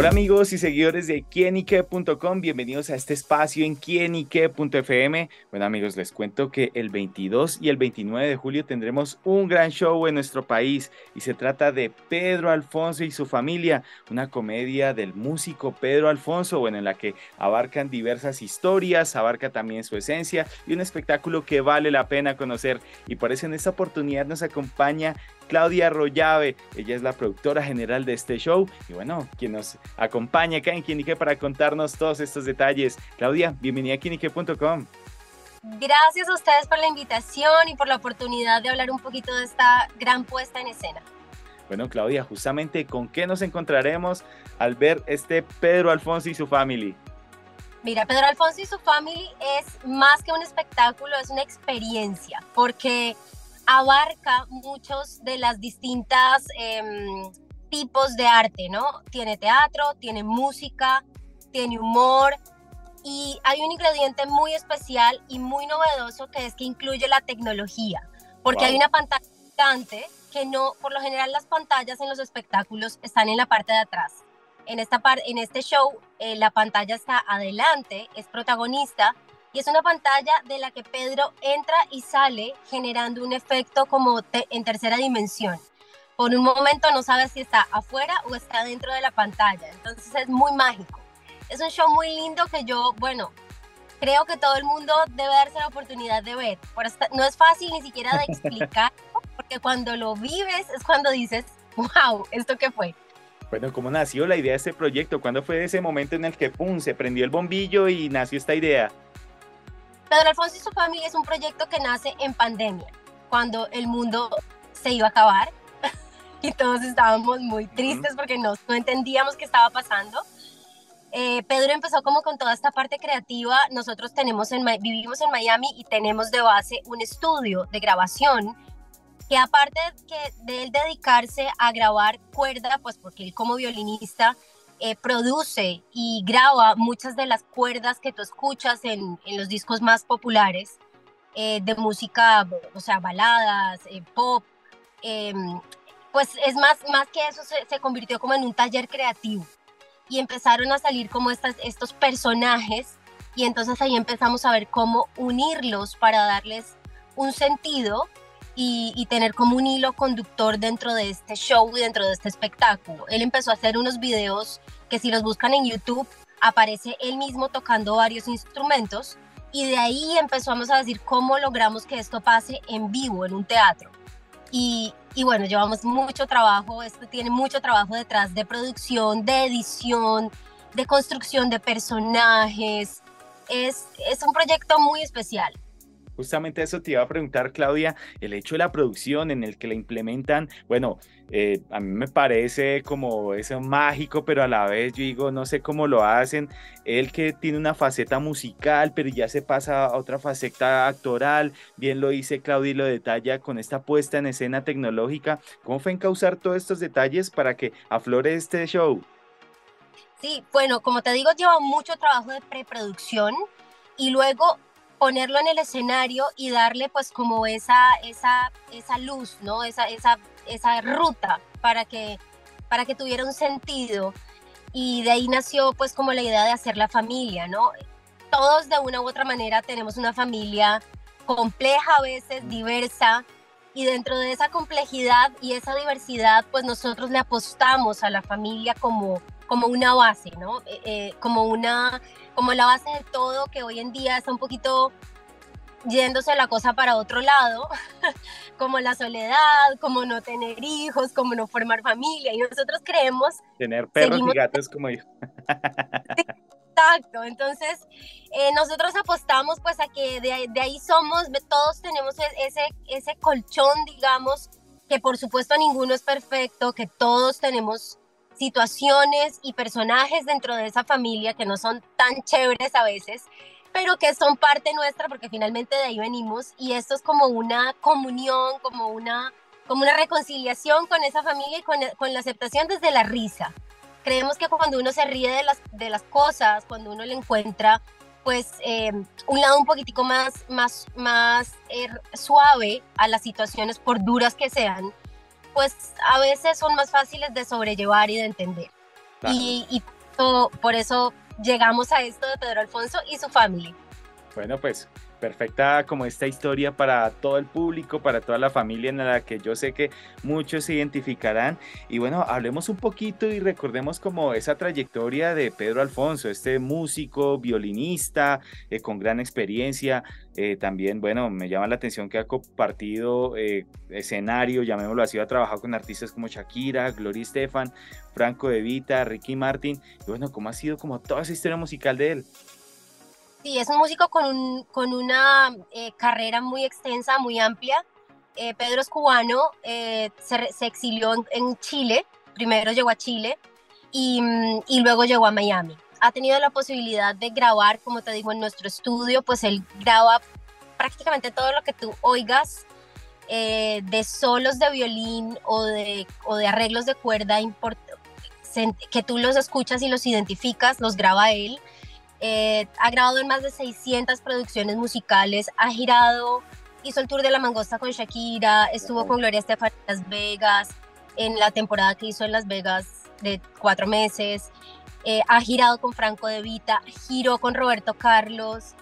Hola amigos y seguidores de quienique.com, bienvenidos a este espacio en quienique.fm. Bueno amigos, les cuento que el 22 y el 29 de julio tendremos un gran show en nuestro país y se trata de Pedro Alfonso y su familia, una comedia del músico Pedro Alfonso, bueno, en la que abarcan diversas historias, abarca también su esencia y un espectáculo que vale la pena conocer. Y por eso en esta oportunidad nos acompaña Claudia Arroyave. Ella es la productora general de este show y bueno, quien nos acompaña acá en Quinique para contarnos todos estos detalles. Claudia, bienvenida a quinique.com. Gracias a ustedes por la invitación y por la oportunidad de hablar un poquito de esta gran puesta en escena. Bueno, Claudia, justamente con qué nos encontraremos al ver este Pedro Alfonso y su family. Mira, Pedro Alfonso y su family es más que un espectáculo, es una experiencia, porque abarca muchos de las distintas em, tipos de arte, ¿no? Tiene teatro, tiene música, tiene humor y hay un ingrediente muy especial y muy novedoso que es que incluye la tecnología, porque hay una pantalla gigante que no, por lo general las pantallas en los espectáculos están en la parte de atrás. En, esta en este show eh, la pantalla está adelante, es protagonista y es una pantalla de la que Pedro entra y sale generando un efecto como en tercera dimensión. Por un momento no sabes si está afuera o está dentro de la pantalla, entonces es muy mágico. Es un show muy lindo que yo, bueno, creo que todo el mundo debe darse la oportunidad de ver. No es fácil ni siquiera de explicar, porque cuando lo vives es cuando dices, wow, ¿esto qué fue? Bueno, ¿cómo nació la idea de este proyecto? ¿Cuándo fue ese momento en el que, pum, se prendió el bombillo y nació esta idea? Pedro Alfonso y su familia es un proyecto que nace en pandemia, cuando el mundo se iba a acabar y todos estábamos muy tristes porque no, no entendíamos qué estaba pasando. Eh, Pedro empezó como con toda esta parte creativa. Nosotros tenemos en, vivimos en Miami y tenemos de base un estudio de grabación que aparte que de él dedicarse a grabar cuerda, pues porque él como violinista eh, produce y graba muchas de las cuerdas que tú escuchas en, en los discos más populares eh, de música, o sea, baladas, eh, pop. Pues es más, más que eso, se, se, convirtió como en un taller creativo y empezaron a salir como estas, estos personajes y entonces ahí empezamos a ver cómo unirlos para darles un sentido y, y, tener como un hilo conductor dentro de este show y dentro de este espectáculo. Él empezó a hacer unos videos que si los buscan en YouTube aparece él mismo tocando varios instrumentos y de ahí empezamos a decir cómo logramos que esto pase en vivo, en un teatro. Y, y bueno, llevamos mucho trabajo, esto tiene mucho trabajo detrás de producción, de edición, de construcción de personajes. Es, es un proyecto muy especial. Justamente eso te iba a preguntar, Claudia, el hecho de la producción en el que la implementan, bueno, eh, a mí me parece como eso mágico, pero a la vez yo digo, no sé cómo lo hacen. Él que tiene una faceta musical, pero ya se pasa a otra faceta actoral, bien lo dice Claudia y lo detalla con esta puesta en escena tecnológica. ¿Cómo fue encauzar todos estos detalles para que aflore este show? Sí, bueno, como te digo, lleva mucho trabajo de preproducción y luego ponerlo en el escenario y darle pues como esa, esa, esa luz, ¿no? Esa, esa, esa ruta para que, para que tuviera un sentido. Y de ahí nació pues como la idea de hacer la familia, ¿no? Todos de una u otra manera tenemos una familia compleja a veces, diversa, y dentro de esa complejidad y esa diversidad, pues nosotros le apostamos a la familia como, como una base, ¿no? Eh, eh, como una como la base de todo, que hoy en día está un poquito yéndose la cosa para otro lado, como la soledad, como no tener hijos, como no formar familia. Y nosotros creemos... Tener perros y gatos como yo. Exacto, entonces eh, nosotros apostamos pues a que de, de, ahí somos, todos tenemos e, ese, ese colchón, digamos, que por supuesto ninguno es perfecto, que todos tenemos situaciones y personajes dentro de esa familia que no son tan chéveres a veces, pero que son parte nuestra porque finalmente de ahí venimos y esto es como una comunión, como una, como una reconciliación con esa familia y con, con la aceptación desde la risa. Creemos que cuando uno se ríe de las, de las cosas, cuando uno le encuentra pues eh, un lado un poquitico más, más, más eh, suave a las situaciones por duras que sean, pues a veces son más fáciles de sobrellevar y de entender. Y, y por eso llegamos a esto de Pedro Alfonso y su familia. Bueno, pues perfecta como esta historia para todo el público, para toda la familia en la que yo sé que muchos se identificarán. Y bueno, hablemos un poquito y recordemos como esa trayectoria de Pedro Alfonso, este músico, violinista, eh, con gran experiencia. Eh, también, bueno, me llama la atención que ha compartido eh, escenario, llamémoslo así, ha trabajado con artistas como Shakira, Gloria Estefan, Franco De Vita, Ricky Martin. Y bueno, ¿cómo ha sido como toda esa historia musical de él? Sí, es un músico con, con una eh, carrera muy extensa, muy amplia. Eh, Pedro es cubano, eh, se, se, exilió en, Chile, primero llegó a Chile y, y, luego llegó a Miami. Ha tenido la posibilidad de grabar, como te digo, en nuestro estudio, pues él graba prácticamente todo lo que tú oigas de solos de violín o de, o de arreglos de cuerda, que tú los escuchas y los identificas, los graba él eh, ha grabado en más de 600 producciones musicales, ha girado, hizo el tour de la mangosta con Shakira, estuvo con Gloria Estefan en Las Vegas, en la temporada que hizo en Las Vegas de cuatro meses, eh, ha girado con Franco De Vita, giró con Roberto Carlos.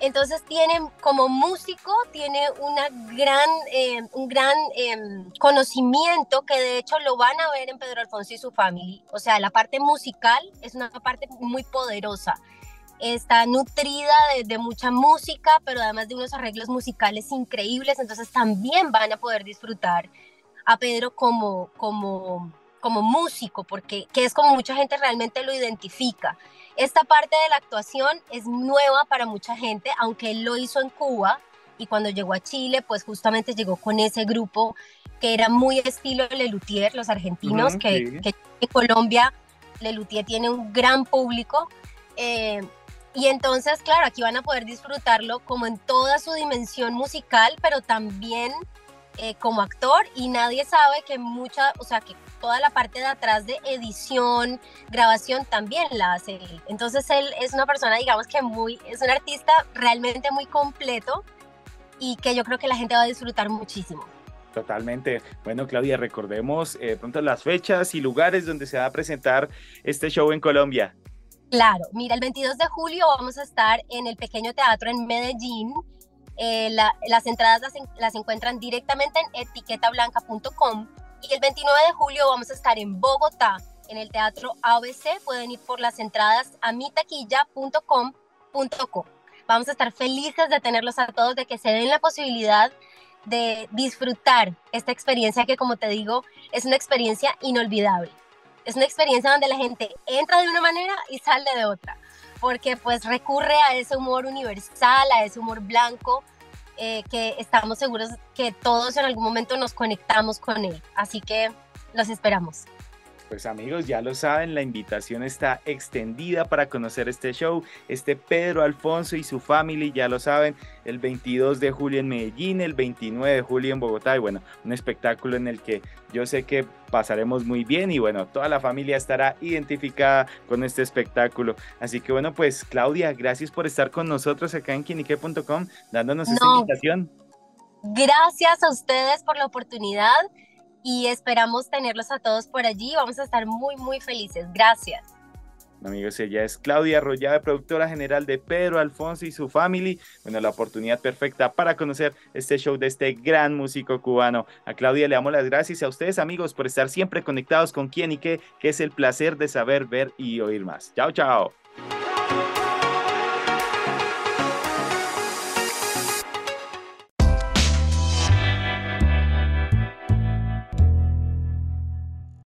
Entonces tiene, como músico, tiene una gran, eh, un gran em, conocimiento que de hecho lo van a ver en Pedro Alfonso y su familia. O sea, la parte musical es una parte muy poderosa está nutrida de, mucha música, pero además de unos arreglos musicales increíbles, entonces también van a poder disfrutar a Pedro como, como, como músico, porque que es como mucha gente realmente lo identifica. Esta parte de la actuación es nueva para mucha gente, aunque él lo hizo en Cuba y cuando llegó a Chile, pues justamente llegó con ese grupo que era muy estilo Lelutier, los argentinos, que, en Colombia Lelutier tiene un gran público. Eh, y entonces, claro, aquí van a poder disfrutarlo como en toda su dimensión musical, pero también eh, como actor. Y nadie sabe que mucha, o sea, que toda la parte de atrás de edición, grabación también la hace él. Entonces él es una persona, digamos que muy, es un artista realmente muy completo y que yo creo que la gente va a disfrutar muchísimo. Totalmente. Bueno, Claudia, recordemos eh, pronto las fechas y lugares donde se va a presentar este show en Colombia. Claro, mira, el 22 de julio vamos a estar en el Pequeño Teatro en Medellín. Eh, las entradas las, encuentran directamente en etiquetablanca.com. Y el 29 de julio vamos a estar en Bogotá, en el Teatro ABC. Pueden ir por las entradas a. Vamos a estar felices de tenerlos a todos, de que se den la posibilidad de disfrutar esta experiencia que, como te digo, es una experiencia inolvidable es una experiencia donde la gente entra de una manera y sale de otra, porque pues recurre a ese humor universal, a ese humor blanco, eh, que estamos seguros que todos en algún momento nos conectamos con él. Así que los esperamos. Pues amigos, ya lo saben, la invitación está extendida para conocer este show. Este Pedro Alfonso y su familia, ya lo saben, el 22 de julio en Medellín, el 29 de julio en Bogotá. Y bueno, un espectáculo en el que yo sé que pasaremos muy bien y bueno, toda la familia estará identificada con este espectáculo. Así que bueno, pues Claudia, gracias por estar con nosotros acá en quinique.com dándonos esta invitación. Gracias a ustedes por la oportunidad y esperamos tenerlos a todos por allí. Vamos a estar muy, muy felices. Gracias. Amigos, ella es Claudia Arroyave, productora general de Pedro Alfonso y su family. Bueno, la oportunidad perfecta para conocer este show de este gran músico cubano. A Claudia le damos las gracias a ustedes, amigos, por estar siempre conectados con quién y qué, que es el placer de saber, ver y oír más. Chao, chao.